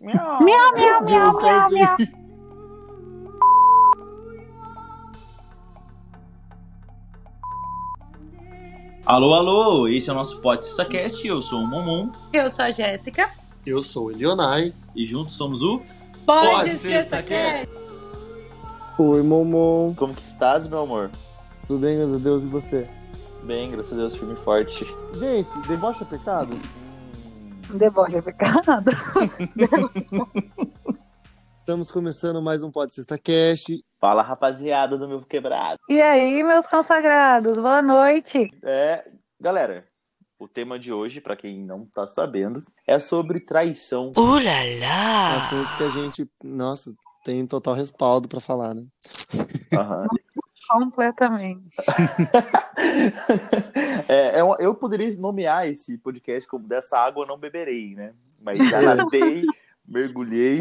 Miau, miau, miau, miau, miau, miau. Alô, alô, esse é o nosso Podcast eu sou o Momon Eu sou a Jéssica. Eu sou o Elionai. e juntos somos o... Pode ser Cast. Oi, Momon. Como que estás, meu amor? Tudo bem, graças a Deus, e você? Bem, graças a Deus, firme e forte. Gente, deboche é pecado? Deboche é pecado. Estamos começando mais um Pode Sexta Cast. Fala, rapaziada do meu quebrado. E aí, meus consagrados, boa noite. É, galera, o tema de hoje, pra quem não tá sabendo, é sobre traição. Assuntos que a gente, nossa, tem total respaldo pra falar, né? Aham. Completamente. É, é eu poderia nomear esse podcast como Dessa Água Eu Não Beberei, né? Mas já nadei, mergulhei.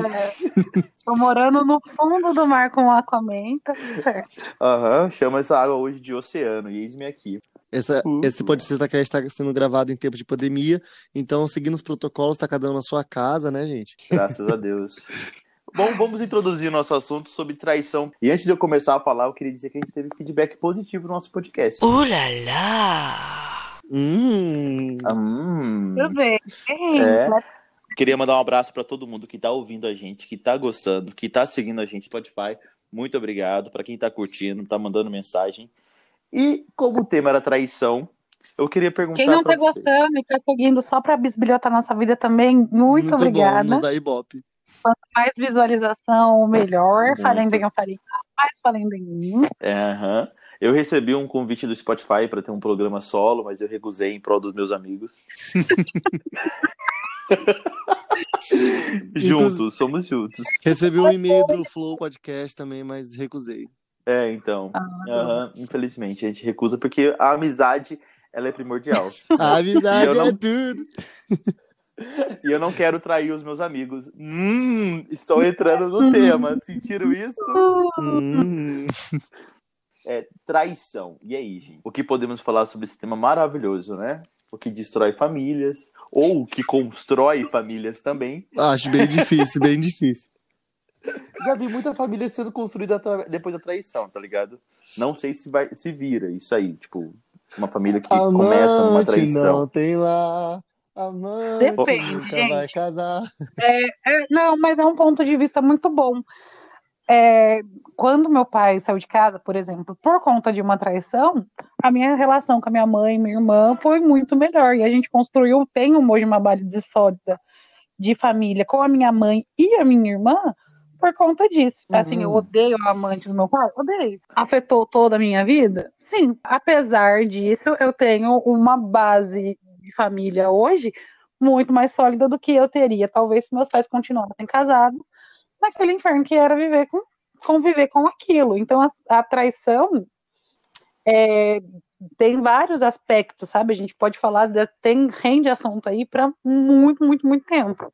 Tô morando no fundo do mar com o Aquaman, tá certo. Aham, chama essa água hoje de oceano, e eis-me aqui. Essa, Uhum. esse Pode Sexta Cast está sendo gravado em tempo de pandemia, então, seguindo os protocolos, tá cada um na sua casa, né, gente? Graças a Deus. Bom, vamos introduzir o nosso assunto sobre traição. E antes de eu começar a falar, eu queria dizer que a gente teve feedback positivo no nosso podcast. Hum, Hum, Tudo bem. É. Queria mandar um abraço para todo mundo que tá ouvindo a gente, que tá gostando, que tá seguindo a gente no Spotify. Muito obrigado para quem tá curtindo, tá mandando mensagem. E como o tema era traição, eu queria perguntar Quem não pra tá você. gostando e tá seguindo só pra bisbilhotar nossa vida também, muito, muito obrigada. bom, nos dá ibope. Quanto mais visualização, melhor. Muito. Falem bem, eu falei. Mais falem de mim. É, aham. Eu recebi um convite do Spotify para ter um programa solo, mas eu recusei em prol dos meus amigos. juntos, somos juntos. Recebi um e-mail do Flow Podcast também, mas recusei. É, então. Ah, aham, Infelizmente, a gente recusa porque a amizade ela é primordial. A amizade Eu não- é tudo. E eu não quero trair os meus amigos. Hum, estou entrando no tema. Sentiram isso? Hum. É traição. E aí, gente? O que podemos falar sobre esse tema maravilhoso, né? O que destrói famílias, ou o que constrói famílias também. Acho bem difícil, bem difícil. Já vi muita família sendo construída depois da traição, tá ligado? Não sei se vai se vira isso aí, tipo, uma família que começa numa Amante traição. não tem lá. Amante Depende, nunca gente. vai casar. É, não, mas é um ponto de vista muito bom. É, quando meu pai saiu de casa, por exemplo, por conta de uma traição, a minha relação com a minha mãe e minha irmã foi muito melhor. E a gente construiu, tem um hoje uma base sólida de família com a minha mãe e a minha irmã por conta disso. Assim, eu Uhum. odeio a amante do meu pai? Odeio. Afetou toda a minha vida? Sim. Apesar disso, eu tenho uma base de família hoje muito mais sólida do que eu teria, talvez, se meus pais continuassem casados, naquele inferno que era viver com, conviver com aquilo. Então, a, a traição é, tem vários aspectos, sabe? A gente pode falar, de, tem, rende assunto aí para muito, muito, muito tempo.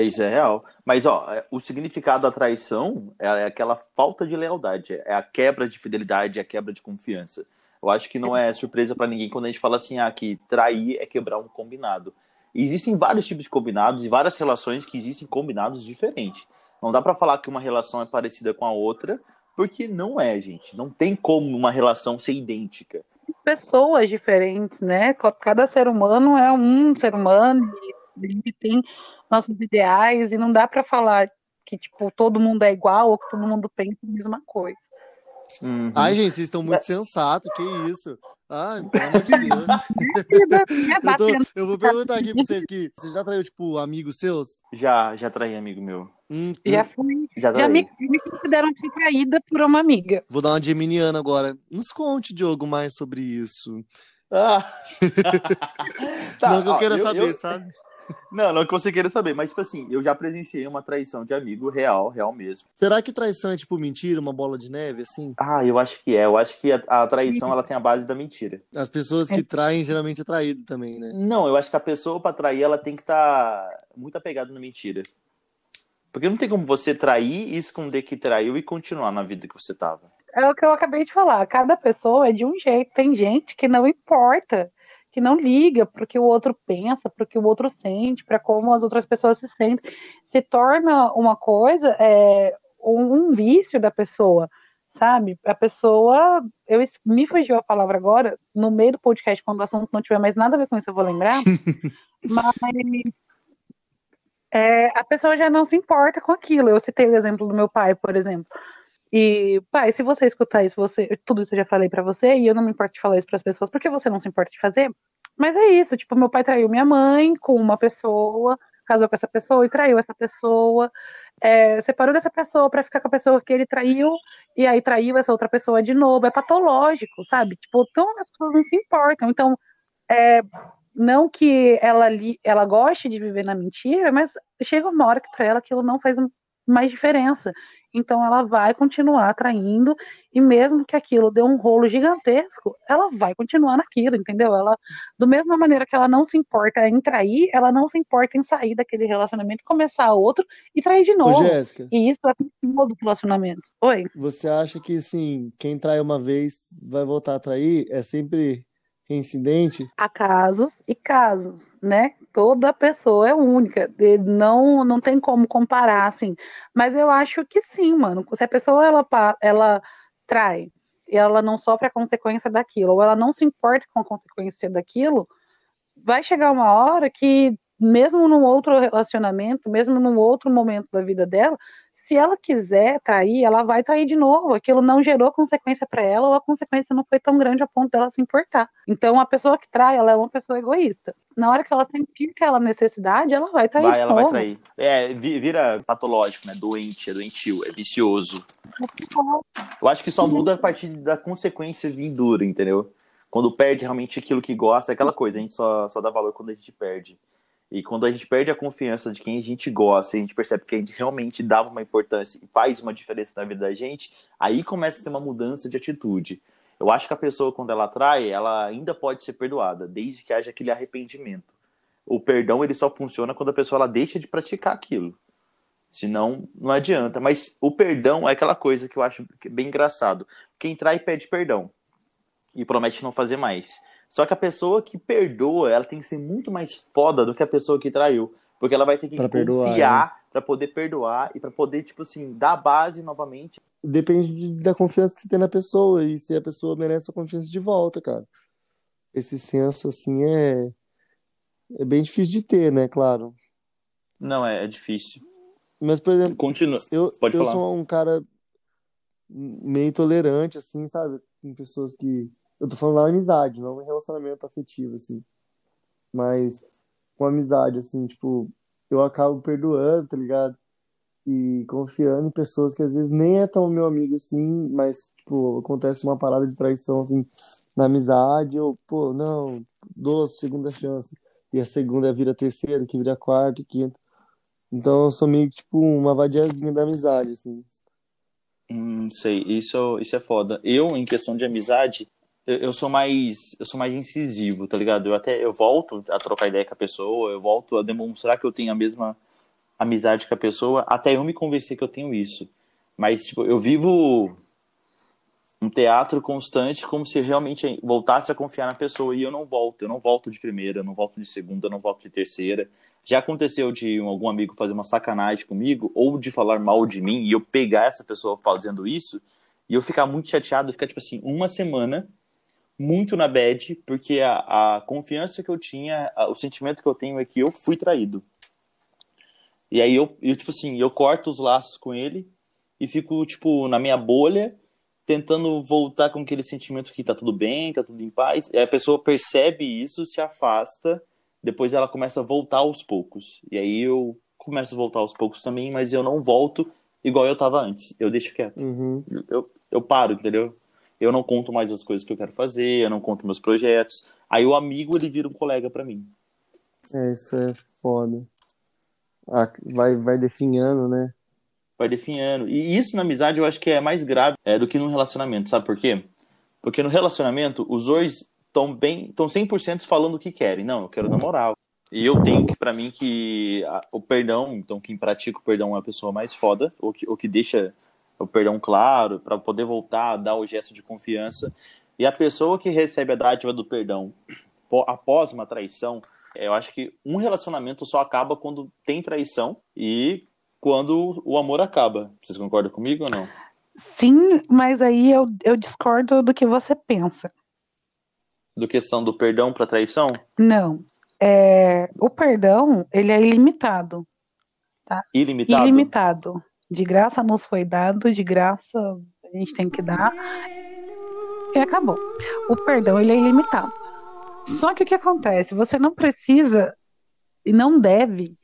Isso é real. Mas, ó, é- o significado da traição é aquela falta de lealdade, é a quebra de fidelidade, é a quebra de confiança. Eu acho que não é surpresa pra ninguém quando a gente fala assim, ah, que trair é quebrar um combinado. E existem vários tipos de combinados e várias relações que existem combinados diferentes. Não dá pra falar que uma relação é parecida com a outra, porque não é, gente. Não tem como uma relação ser idêntica. Pessoas diferentes, né? Cada ser humano é um ser humano e tem nossos ideais e não dá para falar que tipo todo mundo é igual ou que todo mundo pensa a mesma coisa. Uhum. Ai, gente, vocês estão muito sensatos, que isso? Ai, pelo amor de Deus. É Eu, tô- eu vou perguntar aqui pra vocês que você já traiu, tipo, amigos seus? Já, já traí amigo meu. Hum, Já fui, Já já me, me consideram ser traída por uma amiga. Vou dar uma geminiana agora. Nos conte, Diogo, mais sobre isso. Ah. Tá, não que eu ó, queira eu- saber, eu- sabe? Não, não que você queira saber, mas tipo assim, eu já presenciei uma traição de amigo real, real mesmo. Será que traição é tipo mentira, uma bola de neve, assim? Ah, eu acho que é. Eu acho que a, a traição ela tem a base da mentira. As pessoas que traem geralmente é traído também, né? Não, eu acho que a pessoa pra trair ela tem que estar muito apegada na mentira. Porque não tem como você trair e esconder que traiu e continuar na vida que você tava. É o que eu acabei de falar. Cada pessoa é de um jeito. Tem gente que não importa que não liga para o que o outro pensa, para o que o outro sente, para como as outras pessoas se sentem, se torna uma coisa, é, um, um vício da pessoa, sabe? A pessoa, eu me fugiu a palavra agora, no meio do podcast, quando o assunto não tiver mais nada a ver com isso, eu vou lembrar, mas é, a pessoa já não se importa com aquilo. Eu citei o exemplo do meu pai, por exemplo. E, pai, se você escutar isso, você, tudo isso eu já falei para você, e eu não me importo de falar isso para as pessoas, porque você não se importa de fazer. Mas é isso, tipo, meu pai traiu minha mãe com uma pessoa, casou com essa pessoa e traiu essa pessoa, é, separou dessa pessoa para ficar com a pessoa que ele traiu, e aí traiu essa outra pessoa de novo. É patológico, sabe? Tipo, então as pessoas não se importam. Então, é, não que ela, ela goste de viver na mentira, mas chega uma hora que para ela aquilo não faz mais diferença. Então ela vai continuar traindo e mesmo que aquilo dê um rolo gigantesco, ela vai continuar naquilo, entendeu? Ela, do mesma maneira que ela não se importa em trair, ela não se importa em sair daquele relacionamento, começar outro e trair de novo. Ô, Jéssica, e isso é o do relacionamento. Oi. Você acha que sim, quem trai uma vez vai voltar a trair? É sempre reincidente? Há casos e casos, né? Toda pessoa é única, não não tem como comparar assim. Mas eu acho que sim, mano. Se a pessoa ela ela trai e ela não sofre a consequência daquilo, ou ela não se importa com a consequência daquilo, vai chegar uma hora que mesmo num outro relacionamento, mesmo num outro momento da vida dela, se ela quiser trair, ela vai trair de novo. Aquilo não gerou consequência para ela, ou a consequência não foi tão grande a ponto dela se importar. Então, a pessoa que trai, ela é uma pessoa egoísta. Na hora que ela sentir aquela necessidade, ela vai trair vai, de ela novo. vai trair. É, vira patológico, né? Doente, é doentio, é vicioso. Eu acho que só muda a partir da consequência vindoura, entendeu? Quando perde realmente aquilo que gosta, é aquela coisa, a gente só, só dá valor quando a gente perde. E quando a gente perde a confiança de quem a gente gosta, a gente percebe que a gente realmente dava uma importância e faz uma diferença na vida da gente, aí começa a ter uma mudança de atitude. Eu acho que a pessoa, quando ela trai, ela ainda pode ser perdoada, desde que haja aquele arrependimento. O perdão, ele só funciona quando a pessoa ela deixa de praticar aquilo. Senão, não adianta. Mas o perdão é aquela coisa que eu acho bem engraçado. Quem trai pede perdão e promete não fazer mais. Só que a pessoa que perdoa, ela tem que ser muito mais foda do que a pessoa que traiu. Porque ela vai ter que Pra perdoar, confiar né? pra poder perdoar e pra poder, tipo assim, dar base novamente. Depende de- da confiança que você tem na pessoa e se a pessoa merece a confiança de volta, cara. Esse senso, assim, é, é bem difícil de ter, né? Claro. Não, é, é difícil. Mas, por exemplo, Continua. eu, Pode eu falar. sou um cara meio tolerante, assim, sabe? Com pessoas que. Eu tô falando na amizade, não em relacionamento afetivo, assim. Mas com amizade, assim, tipo, eu acabo perdoando, tá ligado? E confiando em pessoas que às vezes nem é tão meu amigo assim, mas, tipo, acontece uma parada de traição, assim, na amizade, eu, pô, não, dou a segunda chance. E a segunda vira terceira, que vira a quarta quinta. Então eu sou meio tipo, uma vadiazinha da amizade, assim. Hum, sei, isso, isso é foda. Eu, em questão de amizade, eu, sou mais eu sou mais incisivo, tá ligado? Eu até eu volto a trocar ideia com a pessoa, eu volto a demonstrar que eu tenho a mesma amizade com a pessoa, até eu me convencer que eu tenho isso. Mas tipo, eu vivo um teatro constante como se realmente voltasse a confiar na pessoa e eu não volto, eu não volto de primeira, eu não volto de segunda, eu não volto de terceira. Já aconteceu de um- algum amigo fazer uma sacanagem comigo ou de falar mal de mim e eu pegar essa pessoa fazendo isso e eu ficar muito chateado, ficar tipo assim, uma semana muito na bad, porque a, a confiança que eu tinha, a- o sentimento que eu tenho é que eu fui traído. E aí eu, eu, tipo assim, eu corto os laços com ele e fico, tipo, na minha bolha, tentando voltar com aquele sentimento que tá tudo bem, tá tudo em paz. E a pessoa percebe isso, se afasta, depois ela começa a voltar aos poucos. E aí eu começo a voltar aos poucos também, mas eu não volto igual eu tava antes. Eu deixo quieto Uhum. eu, eu paro, entendeu? Eu não conto mais as coisas que eu quero fazer, eu não conto meus projetos. Aí o amigo, ele vira um colega pra mim. É, isso é foda. Ah, vai, vai definhando, né? Vai definhando. E isso na amizade eu acho que é mais grave é, do que num relacionamento, sabe por quê? Porque no relacionamento, os dois estão bem, estão 100% falando o que querem. Não, eu quero namorar. E eu tenho que, pra mim, que a- o perdão, então quem pratica o perdão é a pessoa mais foda, ou que, ou que deixa o perdão claro, pra poder voltar, dar o gesto de confiança. E a pessoa que recebe a dádiva do perdão após uma traição, eu acho que um relacionamento só acaba quando tem traição e quando o amor acaba. Vocês concordam comigo ou não? Sim, mas aí eu, eu discordo do que você pensa. Do questão do perdão para traição? Não. É, o perdão, ele é ilimitado. Tá? Ilimitado? Ilimitado. De graça nos foi dado, de graça a gente tem que dar. E acabou. O perdão, ele é ilimitado. Só que o que acontece? Você não precisa e não deve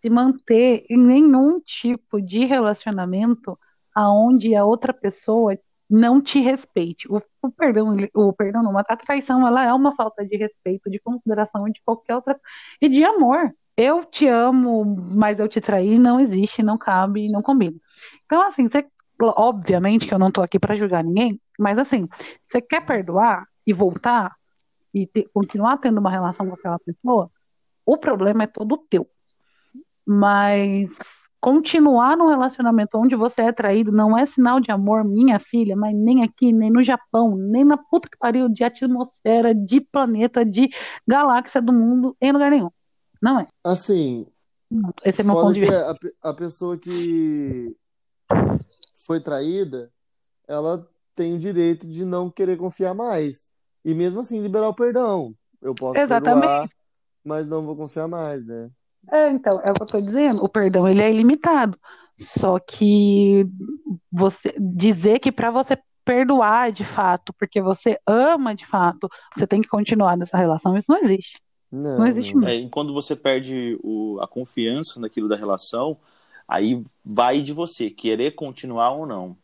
se manter em nenhum tipo de relacionamento aonde a outra pessoa não te respeite. O, o perdão, o perdão não, a traição, ela é uma falta de respeito, de consideração de qualquer outra e de amor. Eu te amo, mas eu te traí, não existe, não cabe, não combina. Então, assim, você, obviamente que eu não tô aqui para julgar ninguém, mas assim, você quer perdoar e voltar e ter, continuar tendo uma relação com aquela pessoa, o problema é todo teu. Mas continuar num relacionamento onde você é traído não é sinal de amor, minha filha, mas nem aqui, nem no Japão, nem na puta que pariu de atmosfera, de planeta, de galáxia do mundo, em lugar nenhum. Não é. Assim. Esse é meu ponto de vista. A, a pessoa que foi traída, ela tem o direito de não querer confiar mais. E mesmo assim liberar o perdão. Eu posso Exatamente. perdoar, mas não vou confiar mais, né? É, então, é o que eu tô dizendo. O perdão, ele é ilimitado. Só que você dizer que para você perdoar de fato, porque você ama de fato, você tem que continuar nessa relação, isso não existe. Não, não existe. É, quando você perde o, a confiança naquilo da relação, aí vai de você querer continuar ou não.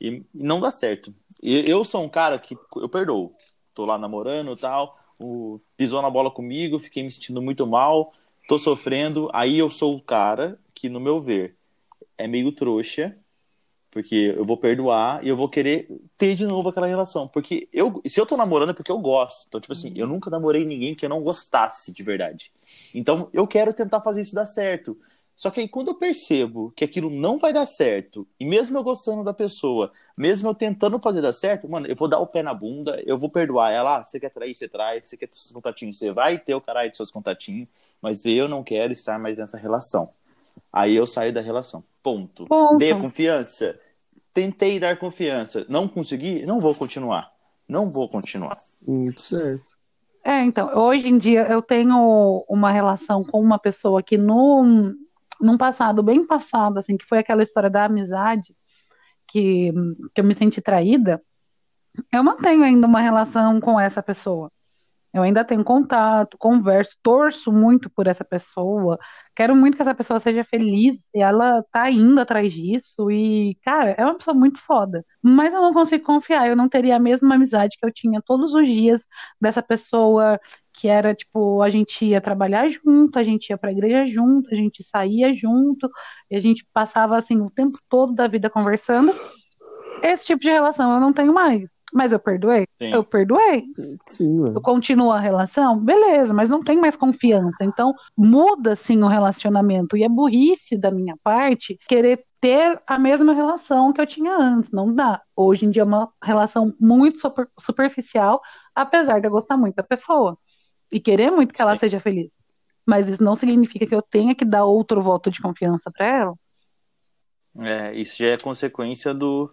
E, e não dá certo. E, eu sou um cara que eu perdoo. Tô lá namorando e tal, o, pisou na bola comigo, fiquei me sentindo muito mal tô sofrendo, aí eu sou o cara que, no meu ver, é meio trouxa, porque eu vou perdoar e eu vou querer ter de novo aquela relação. Porque eu, se eu tô namorando é porque eu gosto. Então, tipo assim, eu nunca namorei ninguém que eu não gostasse de verdade. Então, eu quero tentar fazer isso dar certo. Só que aí, quando eu percebo que aquilo não vai dar certo, e mesmo eu gostando da pessoa, mesmo eu tentando fazer dar certo, mano, eu vou dar o pé na bunda, eu vou perdoar ela. Ah, você quer trair, você traz, você quer ter seus contatinhos, você vai ter o caralho dos seus contatinhos mas eu não quero estar mais nessa relação. Aí eu saio da relação. Ponto. Ponto. Dê confiança. Tentei dar confiança. Não consegui? Não vou continuar. Não vou continuar. Muito certo. É, então, hoje em dia eu tenho uma relação com uma pessoa que no, num passado bem passado, assim, que foi aquela história da amizade, que, que eu me senti traída, eu mantenho ainda uma relação com essa pessoa. Eu ainda tenho contato, converso, torço muito por essa pessoa, quero muito que essa pessoa seja feliz e ela tá indo atrás disso e, cara, é uma pessoa muito foda. Mas eu não consigo confiar, eu não teria a mesma amizade que eu tinha todos os dias dessa pessoa que era tipo, a gente ia trabalhar junto, a gente ia pra igreja junto, a gente saía junto, e a gente passava assim o tempo todo da vida conversando. Esse tipo de relação eu não tenho mais. Mas eu perdoei? Sim. Eu perdoei. Sim, eu continuo a relação? Beleza, mas não tem mais confiança. Então, muda sim o relacionamento. E é burrice da minha parte querer ter a mesma relação que eu tinha antes. Não dá. Hoje em dia é uma relação muito super, superficial, apesar de eu gostar muito da pessoa. E querer muito que ela seja feliz. Mas isso não significa que eu tenha que dar outro voto de confiança para ela. É, isso já é consequência do,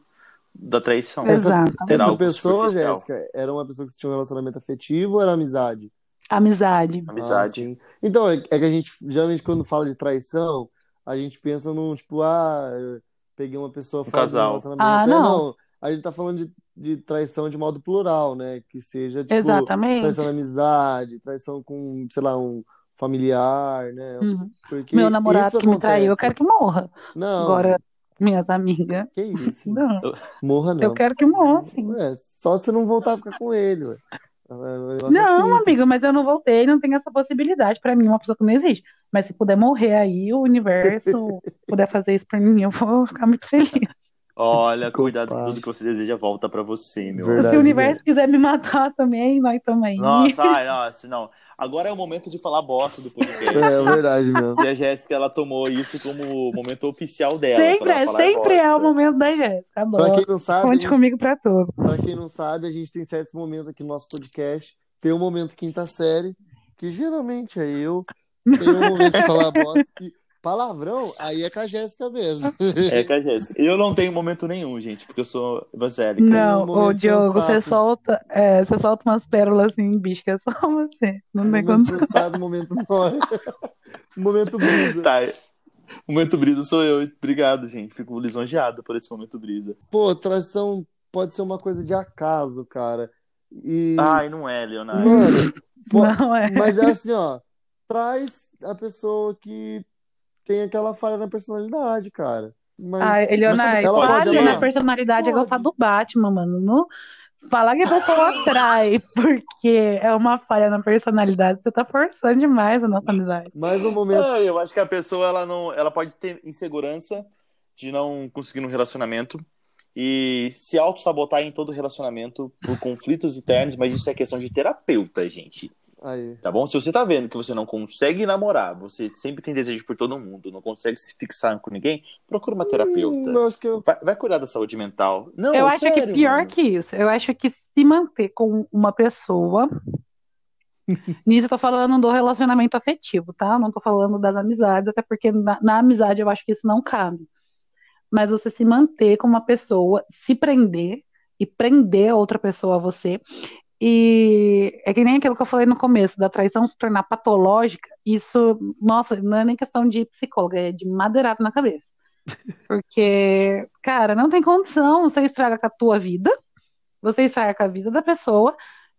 da traição. Exato. Essa, essa pessoa, Jéssica, era uma pessoa que tinha um relacionamento afetivo ou era amizade? Amizade. Amizade. Ah, então, é, é, que a gente, geralmente, quando fala de traição, a gente pensa num, tipo, ah, peguei uma pessoa um casal. Ah, não. É, não. A gente tá falando de, de traição de modo plural, né? Que seja, tipo, Exatamente. traição na amizade, traição com, sei lá, um familiar, né? Uhum. Meu namorado que acontece. me traiu, eu quero que morra. Não. Agora, minhas amigas. Que isso? Não. Morra não. Eu quero que morra, sim. É, só se não voltar a ficar com ele, ué. Não, assim. amigo, mas eu não voltei, não tem essa possibilidade. Para mim, uma pessoa que não existe. Mas se puder morrer aí, o universo puder fazer isso para mim, eu vou ficar muito feliz. Olha, cuidado com tudo que você deseja volta para você, meu. Verdade, se o universo mesmo. quiser me matar também, nós também. Nossa, ai, nossa, não. Agora é o momento de falar bosta do podcast. É, é verdade mesmo. E a Jéssica, ela tomou isso como o momento oficial dela. Sempre, é, sempre é o momento da Jéssica. Pra quem não sabe. Conte gente, comigo pra tudo. Pra quem não sabe, a gente tem certos momentos aqui no nosso podcast tem um momento quinta série, que geralmente é eu, tem um momento de falar bosta e palavrão, aí é com a Jéssica mesmo. É com a Jéssica. Eu não tenho momento nenhum, gente, porque eu sou evangélica. Não, um momento ô Diogo, sensato. você solta, é, você solta umas pérolas assim, bicho, que é só você. Não tem momento condição. sensato, momento momento brisa. Tá. Momento brisa sou eu. Obrigado, gente. Fico lisonjeado por esse momento brisa. Pô, traição pode ser uma coisa de acaso, cara. E, Ai, não é, Leonardo. mano, pô, Não é. mas é assim, ó, traz a pessoa que tem aquela falha na personalidade, cara. Mas, Ai, Eleonai, ela pode falha na personalidade é Pode. gostar do Batman, mano. Não falar que a pessoa atrai porque é uma falha na personalidade, você tá forçando demais a nossa amizade. mais um momento. Ah, eu acho que a pessoa ela não, ela pode ter insegurança de não conseguir um relacionamento e se auto-sabotar em todo relacionamento por conflitos internos, mas isso é questão de terapeuta, gente. Aí. Tá bom? Se você tá vendo que você não consegue namorar, você sempre tem desejo por todo mundo, não consegue se fixar com ninguém, procura uma Hum, terapeuta. que eu. Vai, vai cuidar da saúde mental. Não, eu acho que pior mano. que isso, eu acho que se manter com uma pessoa. Nisso eu tô falando do relacionamento afetivo, tá? Eu não tô falando das amizades, até porque na, na amizade eu acho que isso não cabe. Mas você se manter com uma pessoa, se prender e prender a outra pessoa a você. E é que nem aquilo que eu falei no começo, da traição se tornar patológica, isso, nossa, não é nem questão de psicóloga, é de madeirado na cabeça. Porque, cara, não tem condição, você estraga com a tua vida, você estraga com a vida da pessoa,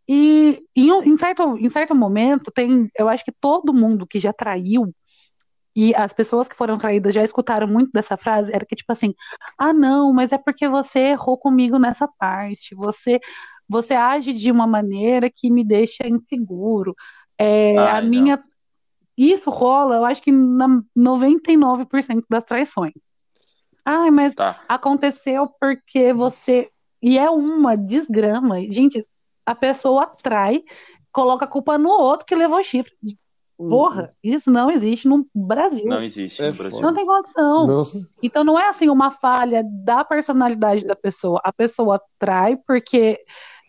e em, em certo, em certo momento, tem, eu acho que todo mundo que já traiu, e as pessoas que foram traídas já escutaram muito dessa frase, era que tipo assim, ah não, mas é porque você errou comigo nessa parte, você, você age de uma maneira que me deixa inseguro, é, a Ai, não. minha... Isso rola, eu acho que na 99% das traições. Ai, mas Tá. aconteceu porque você. E é uma desgrama. Gente, a pessoa trai, coloca a culpa no outro que levou chifre. Porra, isso não existe no Brasil. Não existe É no Brasil. Não tem condição. Não, Então não é assim uma falha da personalidade da pessoa. A pessoa trai porque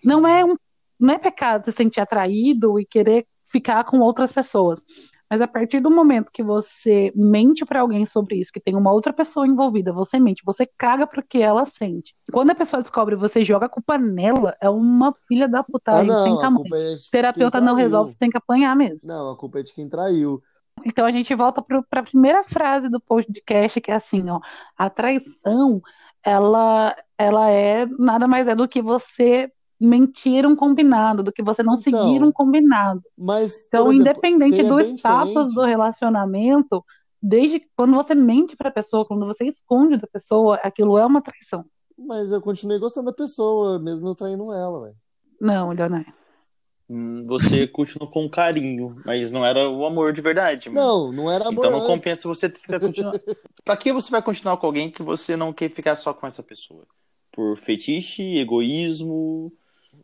não é um, não é pecado se sentir atraído e querer ficar com outras pessoas. Mas a partir do momento que você mente pra alguém sobre isso, que tem uma outra pessoa envolvida, você mente, você caga pro que ela sente. Quando a pessoa descobre você joga a culpa nela, é uma filha da Ah, putagem sem não, a tamanho. culpa é Terapeuta não resolve, você tem que apanhar mesmo. Não, a culpa é de quem traiu. Então a gente volta para a primeira frase do podcast, que é assim, ó, a traição, ela, ela é nada mais é do que você mentir um combinado, do que você não Então, seguir um combinado. Mas, Então, exemplo, independente do status diferente. do relacionamento, desde que- quando você mente para a pessoa, quando você esconde da pessoa, aquilo é uma traição. Mas eu continuei gostando da pessoa, mesmo eu traindo ela, velho. Não, Leonardo. Hum, Você continuou com carinho, mas não era o amor de verdade. mano. Não, não era amor Então não antes. compensa você ficar continuando. pra que você vai continuar com alguém que você não quer ficar só com essa pessoa? Por fetiche, egoísmo?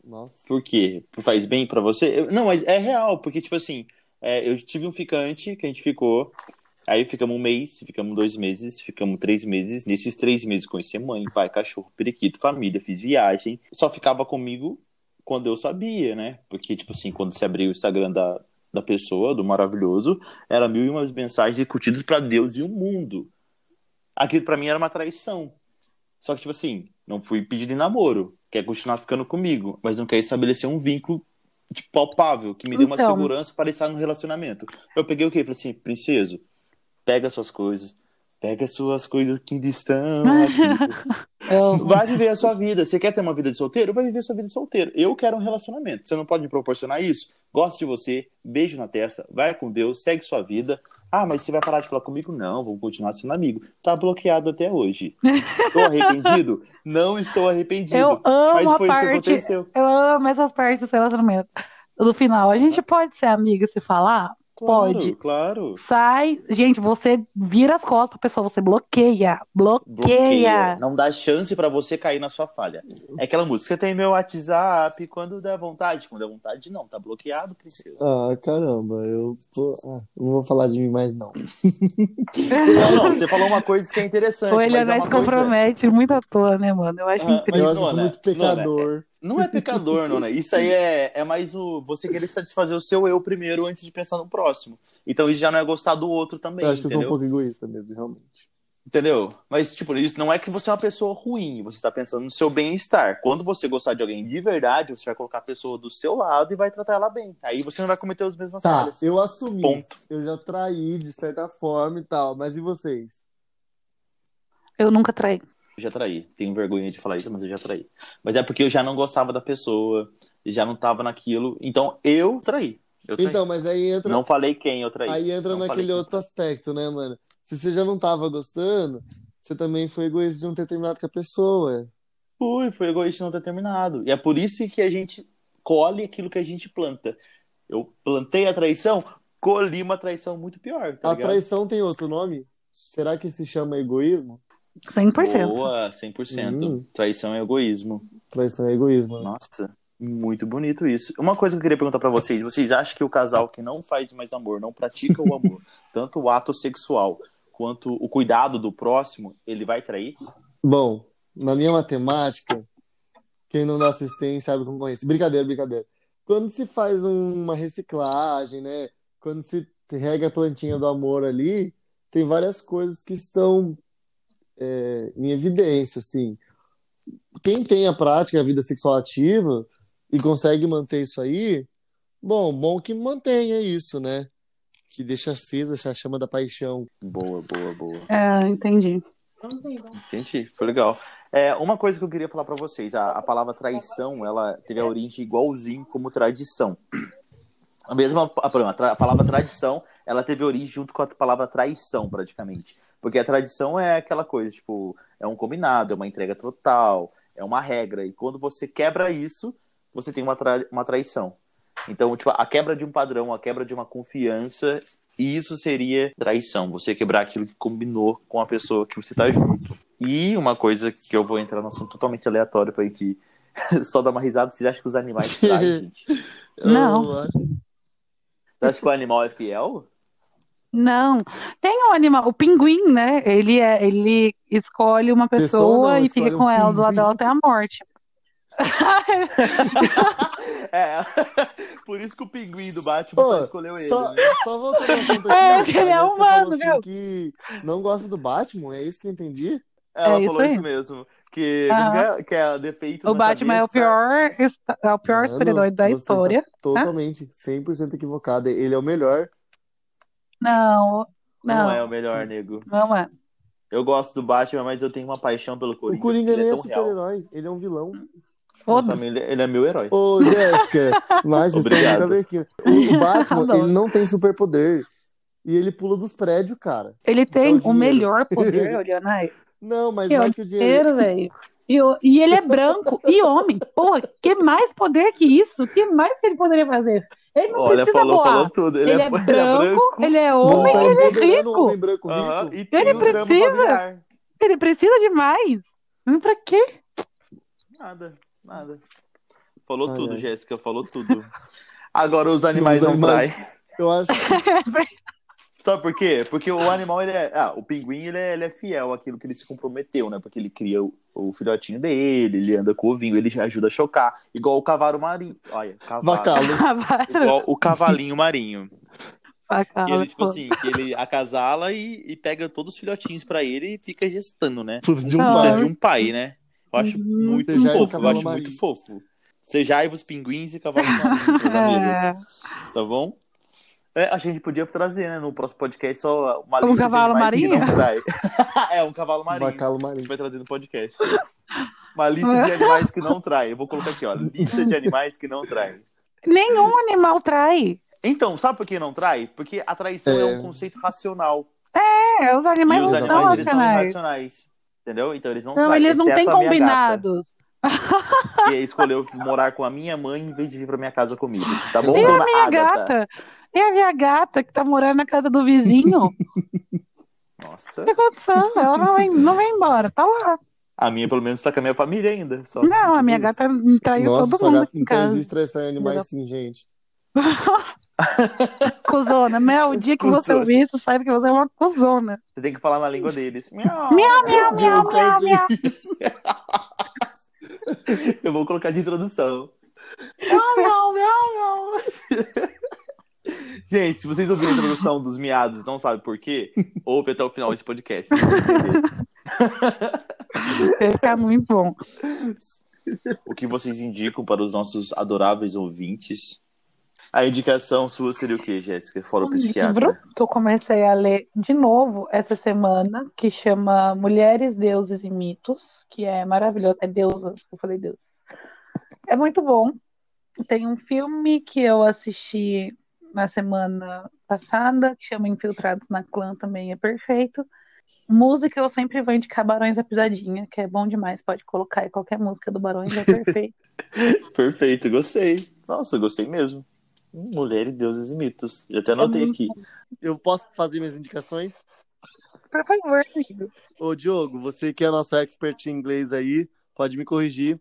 Nossa. Por quê? Faz bem pra você? Eu- não, mas é real, porque tipo assim, é, eu tive um ficante que a gente ficou, aí ficamos um mês, ficamos dois meses, ficamos três meses. Nesses três meses conheci mãe, pai, cachorro, periquito, família, fiz viagem. Só ficava comigo quando eu sabia, né? Porque, tipo assim, quando você abria o Instagram da, da pessoa, do maravilhoso, era mil e umas mensagens curtidas pra Deus e o mundo. Aquilo pra mim era uma traição. Só que, tipo assim, não fui pedir em namoro. Quer continuar ficando comigo, mas não quer estabelecer um vínculo tipo, palpável, que me dê uma Então. segurança para estar no relacionamento. Eu peguei o quê? Falei assim, princeso, pega suas coisas. Pega suas coisas que ainda estão aqui. Vai viver a sua vida. Você quer ter uma vida de solteiro? Vai viver a sua vida de solteiro. Eu quero um relacionamento. Você não pode me proporcionar isso? Gosto de você, beijo na testa, vai com Deus, segue sua vida. Ah, mas você vai parar de falar comigo? Não, vou continuar sendo amigo. Tá bloqueado até hoje. Estou arrependido? Não estou arrependido. eu amo mas a foi isso que parte. aconteceu. Eu amo essas partes do relacionamento. No final, a gente pode ser amiga e se falar? Claro, Pode. Claro. Sai, gente, você vira as costas pra pessoa, você bloqueia, bloqueia. Bloqueia. Não dá chance pra você cair na sua falha. É aquela música. Você tem meu WhatsApp quando der vontade. Quando der vontade, não. Tá bloqueado, princesa. Ah, caramba, eu tô... ah, não vou falar de mim mais, não. Não, não. Você falou uma coisa que é interessante. O mas é se coisa- compromete muito à toa, né, mano? Eu acho Ah, incrível. Eu acho que eu sou Nona, muito pecador. Não é pecador, Nona. Isso aí é, é mais o você querer satisfazer o seu eu primeiro antes de pensar no próximo. Então isso já não é gostar do outro também, Eu acho que eu sou um entendeu? pouco egoísta mesmo, realmente. Entendeu? Mas, tipo, isso não é que você é uma pessoa ruim, você tá pensando no seu bem-estar. Quando você gostar de alguém de verdade, você vai colocar a pessoa do seu lado e vai tratar ela bem. Aí você não vai cometer as mesmas Tá, falhas. eu assumi. Ponto. Eu já traí de certa forma e tal, mas e vocês? Eu nunca traí. Eu já traí. Tenho vergonha de falar isso, mas eu já traí. Mas é porque eu já não gostava da pessoa, já não tava naquilo. Então eu traí. Eu traí. Então, mas aí entra, Não falei quem eu traí. aí entra Não naquele outro aspecto, né, mano? Se você já não tava gostando, você também foi egoísta de não ter terminado com a pessoa. Fui, foi egoísta de não ter terminado. E é por isso que a gente colhe aquilo que a gente planta. Eu plantei a traição, colhi uma traição muito pior, tá A ligado? traição tem outro nome? Será que se chama egoísmo? 100%. Boa, 100%. Hum. Traição é egoísmo. Traição é egoísmo. Nossa, muito bonito isso. Uma coisa que eu queria perguntar pra vocês: vocês acham que o casal que não faz mais amor, não pratica o amor, tanto o ato sexual quanto o cuidado do próximo, ele vai trair? Bom, na minha matemática, quem não dá assistência sabe concorrência. Brincadeira, brincadeira. Quando se faz uma reciclagem, né? Quando se rega a plantinha do amor ali, tem várias coisas que estão é, em evidência, assim. Quem tem a prática, a vida sexual ativa e consegue manter isso aí, bom, bom que mantenha isso, né? Que deixa acesa essa chama da paixão. Boa, boa, boa. É, entendi. Entendi, foi legal. É, uma coisa que eu queria falar pra vocês, a, a palavra traição, ela teve a origem igualzinho como tradição. A mesma, a, perdão, a a palavra tradição, ela teve origem junto com a palavra traição, praticamente. Porque a tradição é aquela coisa, tipo, é um combinado, é uma entrega total, é uma regra. E quando você quebra isso, você tem uma, tra- uma traição. Então, tipo, a quebra de um padrão, a quebra de uma confiança, isso seria traição. Você quebrar aquilo que combinou com a pessoa que você tá junto. E uma coisa que eu vou entrar num assunto totalmente aleatório pra gente só dar uma risada, vocês acham que os animais traem, gente? Não. Você acha que o animal é fiel? Não. Tem um animal, o pinguim, né? Ele é, ele escolhe uma Pessoa pessoa não, e fica um com ela do lado pinguim. dela até a morte. é, por isso que o pinguim do Batman Pô, só escolheu ele. só, né? só voltando ao assunto É, aqui, porque a ele é humano, assim viu? que não gosta do Batman, é isso que eu entendi? Ela É isso falou aí. isso mesmo. Que, como que é? que é defeito O na Batman é o cabeça. pior, é o pior Mano, super-herói da história. totalmente, 100% equivocada. Ele é o melhor. Não, Não, não, é o melhor, nego. não é. Eu gosto do Batman, mas eu tenho uma paixão pelo Coringa. O Coringa ele nem é é super-herói, ele é um vilão. Foda-se. mim, ele, ele é meu herói. Ô, Jéssica, mas Obrigado. muito. O, o Batman, Adoro. ele não tem superpoder. E ele pula dos prédios, cara. Ele tem É o o melhor poder, olhando aí. Não, mas Que é o mais que o dinheiro. velho. E, o- e ele é branco e homem. Porra, que mais poder que isso? Que mais que ele poderia fazer? Ele não Olha, precisa falou, voar. falou tudo. Ele, Ele, é, é, ele é branco, ele é homem tá e ele é empoderando o rico. homem branco rico? e tem Ele precisa. Ele precisa de mais. Hum, Pra quê? Nada, nada. Falou Ai, tudo. Jéssica, falou tudo. Agora os animais Os não animais- traem. Eu acho que Sabe por quê? Porque o animal, ele é. Ah, o pinguim, ele é, ele é fiel àquilo que ele se comprometeu, né? Porque ele cria o, o filhotinho dele, ele anda com o ovinho, ele ajuda a chocar. Igual o cavalo marinho. Olha, cavalo. Igual o cavalinho marinho. Bacana, Que ele, tipo pô. assim, que ele acasala e, e pega todos os filhotinhos pra ele e fica gestando, né? Tudo de um pai. de um pai, né? Eu acho Uhum. muito e fofo, eu acho marinho. muito fofo. Sejaivos, pinguins e cavalos marinhos, meus amigos. É, Tá bom? É, a gente podia trazer, né, no próximo podcast só uma Um lista cavalo de animais marinho? que não trai. é, um cavalo marinho. A gente marinho. vai trazer no podcast. Uma lista de animais que não trai. Eu vou colocar aqui, ó. Lista de animais que não trai. nenhum animal trai. Então, sabe por que não trai? Porque a traição é, É. um conceito racional. É, os animais e os não são animais, eles são racionais. irracionais. Entendeu? Então eles não Não, traem. eles não têm a combinados. Que escolheu morar com a minha mãe em vez de vir pra minha casa comigo. Tá bom, E a dona minha Agatha? gata? E a minha gata que tá morando na casa do vizinho? O Nossa. que aconteceu? Ela não vem, não vem embora, tá lá. A minha, pelo menos, tá com a minha família ainda. Só. Não, a minha isso. gata traiu Nossa, todo mundo gato, aqui em então casa. existe traição animais sim, gente. Cusona. Mel, o dia que você Cuzona. ouvir isso, saiba que você é uma cuzona. Você tem que falar na língua deles. Miau. Miau, miau, miau, miau, miau. Eu vou colocar de introdução. Miau, miau, miau, miau. Gente, se vocês ouviram a introdução dos miados e não sabem por quê, ouve até o final desse podcast. Vai ficar muito bom. o que vocês indicam para os nossos adoráveis ouvintes? A indicação sua seria o quê, Jéssica? Fora o Um livro psiquiatra. que eu comecei a ler de novo essa semana, que chama Mulheres, Deuses e Mitos, que é maravilhoso. É deusas, eu falei deusas. É muito bom. Tem um filme que eu assisti na semana passada, que chama Infiltrados na Clã, também é perfeito. Música eu sempre vou indicar Barões da Pisadinha, que é bom demais. Pode colocar aí qualquer música do Barões, é perfeito. Perfeito, gostei. Nossa, gostei mesmo. Hum, Mulheres, deuses e mitos. Eu até anotei aqui. Eu posso fazer minhas indicações? Por favor, amigo. Ô, Diogo, você que é nosso expert em inglês aí, pode me corrigir.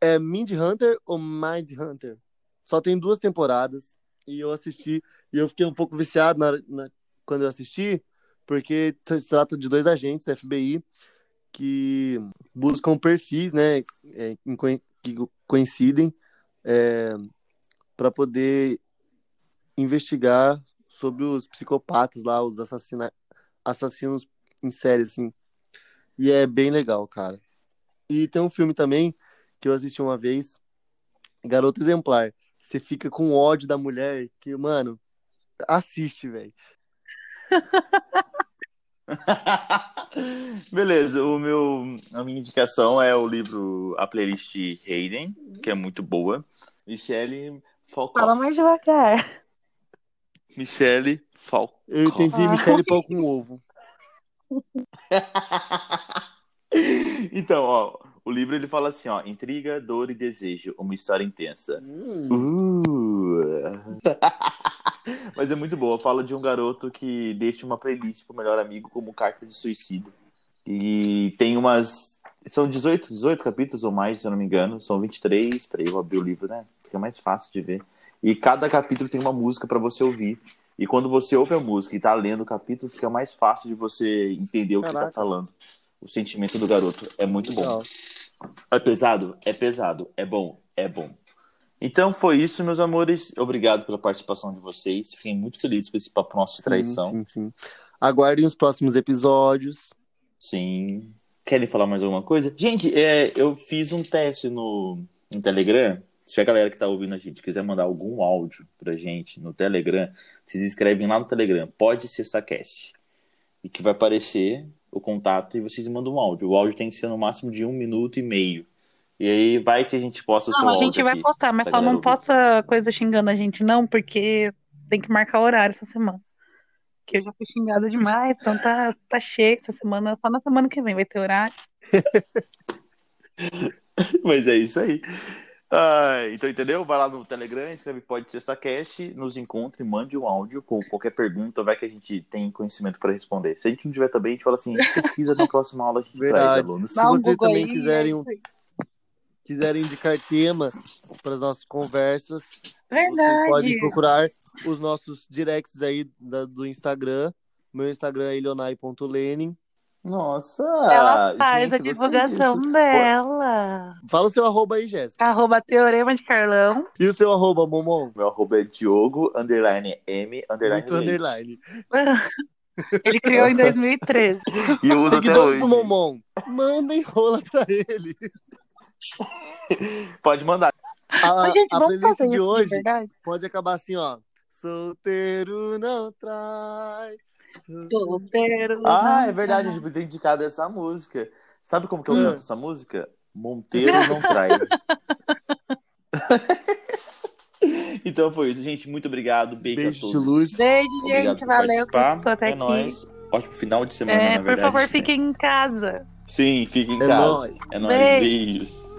É Mind Hunter ou Mind Hunter? Só tem duas temporadas e eu assisti e eu fiquei um pouco viciado na, na- quando eu assisti, porque se trata de dois agentes da FBI que buscam perfis, né, é, que coincidem para poder investigar sobre os psicopatas lá, os assassina assassinos em série, assim. E é bem legal, cara. E tem um filme também que eu assisti uma vez, Garota Exemplar. Você fica com ódio da mulher que, mano, assiste, velho. Beleza, o meu, a minha indicação é o livro A Playlist de Hayden, que é muito boa. Michele Fala Falcoff. mais devagar. Michele Falcoff. Eu entendi Ah. Michele Pão com ovo. então, ó, o livro ele fala assim, ó, intriga, dor e desejo, uma história intensa. Hum, Uh. Mas é muito boa. Fala de um garoto que deixa uma playlist pro melhor amigo como carta de suicídio. E tem umas. São 18, 18 capítulos ou mais, se eu não me engano. São 23. Peraí, eu abrir o livro, né? Fica mais fácil de ver. E cada capítulo tem uma música pra você ouvir. E quando você ouve a música e tá lendo o capítulo, fica mais fácil de você entender o que Caraca. tá falando. O sentimento do garoto. É muito bom. É pesado? É pesado. É bom? É bom. Então foi isso, meus amores. Obrigado pela participação de vocês. Fiquei muito feliz com esse papo nosso de traição. Sim, sim, sim. Aguardem os próximos episódios. Sim. Querem falar mais alguma coisa? Gente, é, eu fiz um teste no, no Telegram. Se a galera que tá ouvindo a gente quiser mandar algum áudio pra gente no Telegram, vocês escrevem lá no Telegram, pode ser StaCast. E que vai aparecer o contato e vocês mandam um áudio. O áudio tem que ser no máximo de um minuto e meio. E aí vai que a gente posta o seu Não, a gente vai aqui. postar, mas só galera não ouvir. posta coisa xingando a gente, não, porque tem que marcar horário essa semana. Que eu já fui xingada demais, então tá, tá cheio essa semana. Só na semana que vem vai ter horário. Mas é isso aí. Ah, então, entendeu? Vai lá no Telegram, escreve Pode Ser Cast, nos encontre, mande um áudio com qualquer pergunta, vai que a gente tem conhecimento para responder. Se a gente não tiver também, a gente fala assim, pesquisa na próxima aula, a gente traz Verdade. alunos. Se vocês também aí, quiserem é um- quiserem indicar temas para as nossas conversas, vocês Verdade. podem procurar os nossos directs aí da- do Instagram. Meu Instagram é ilionai.lenin. Nossa! Ela faz gente, a divulgação dela. Fala o seu arroba aí, Jéssica. Arroba Teorema de Carlão. E o seu arroba, Momon? Meu arroba é Diogo, underline M, underline Muito underline. Ele criou em 2013. E uso até hoje. do Momon, mandem rola pra ele. Pode mandar. A, Mas, gente, a playlist de hoje pode acabar assim, ó. Solteiro não trai. Solteiro. Ah, não é verdade, a gente podia ter indicado essa música. Sabe como que eu Hum. canto essa música? Monteiro não trai. então foi isso, gente. Muito obrigado. Beijo, Beijo a de todos. luz. Beijo, Obrigado gente. por Valeu escutou até é aqui. nóis. Ótimo final de semana, É, na por verdade. favor, fiquem em casa. Sim, fiquem em É casa. nóis. É nóis. Beijo. Beijos.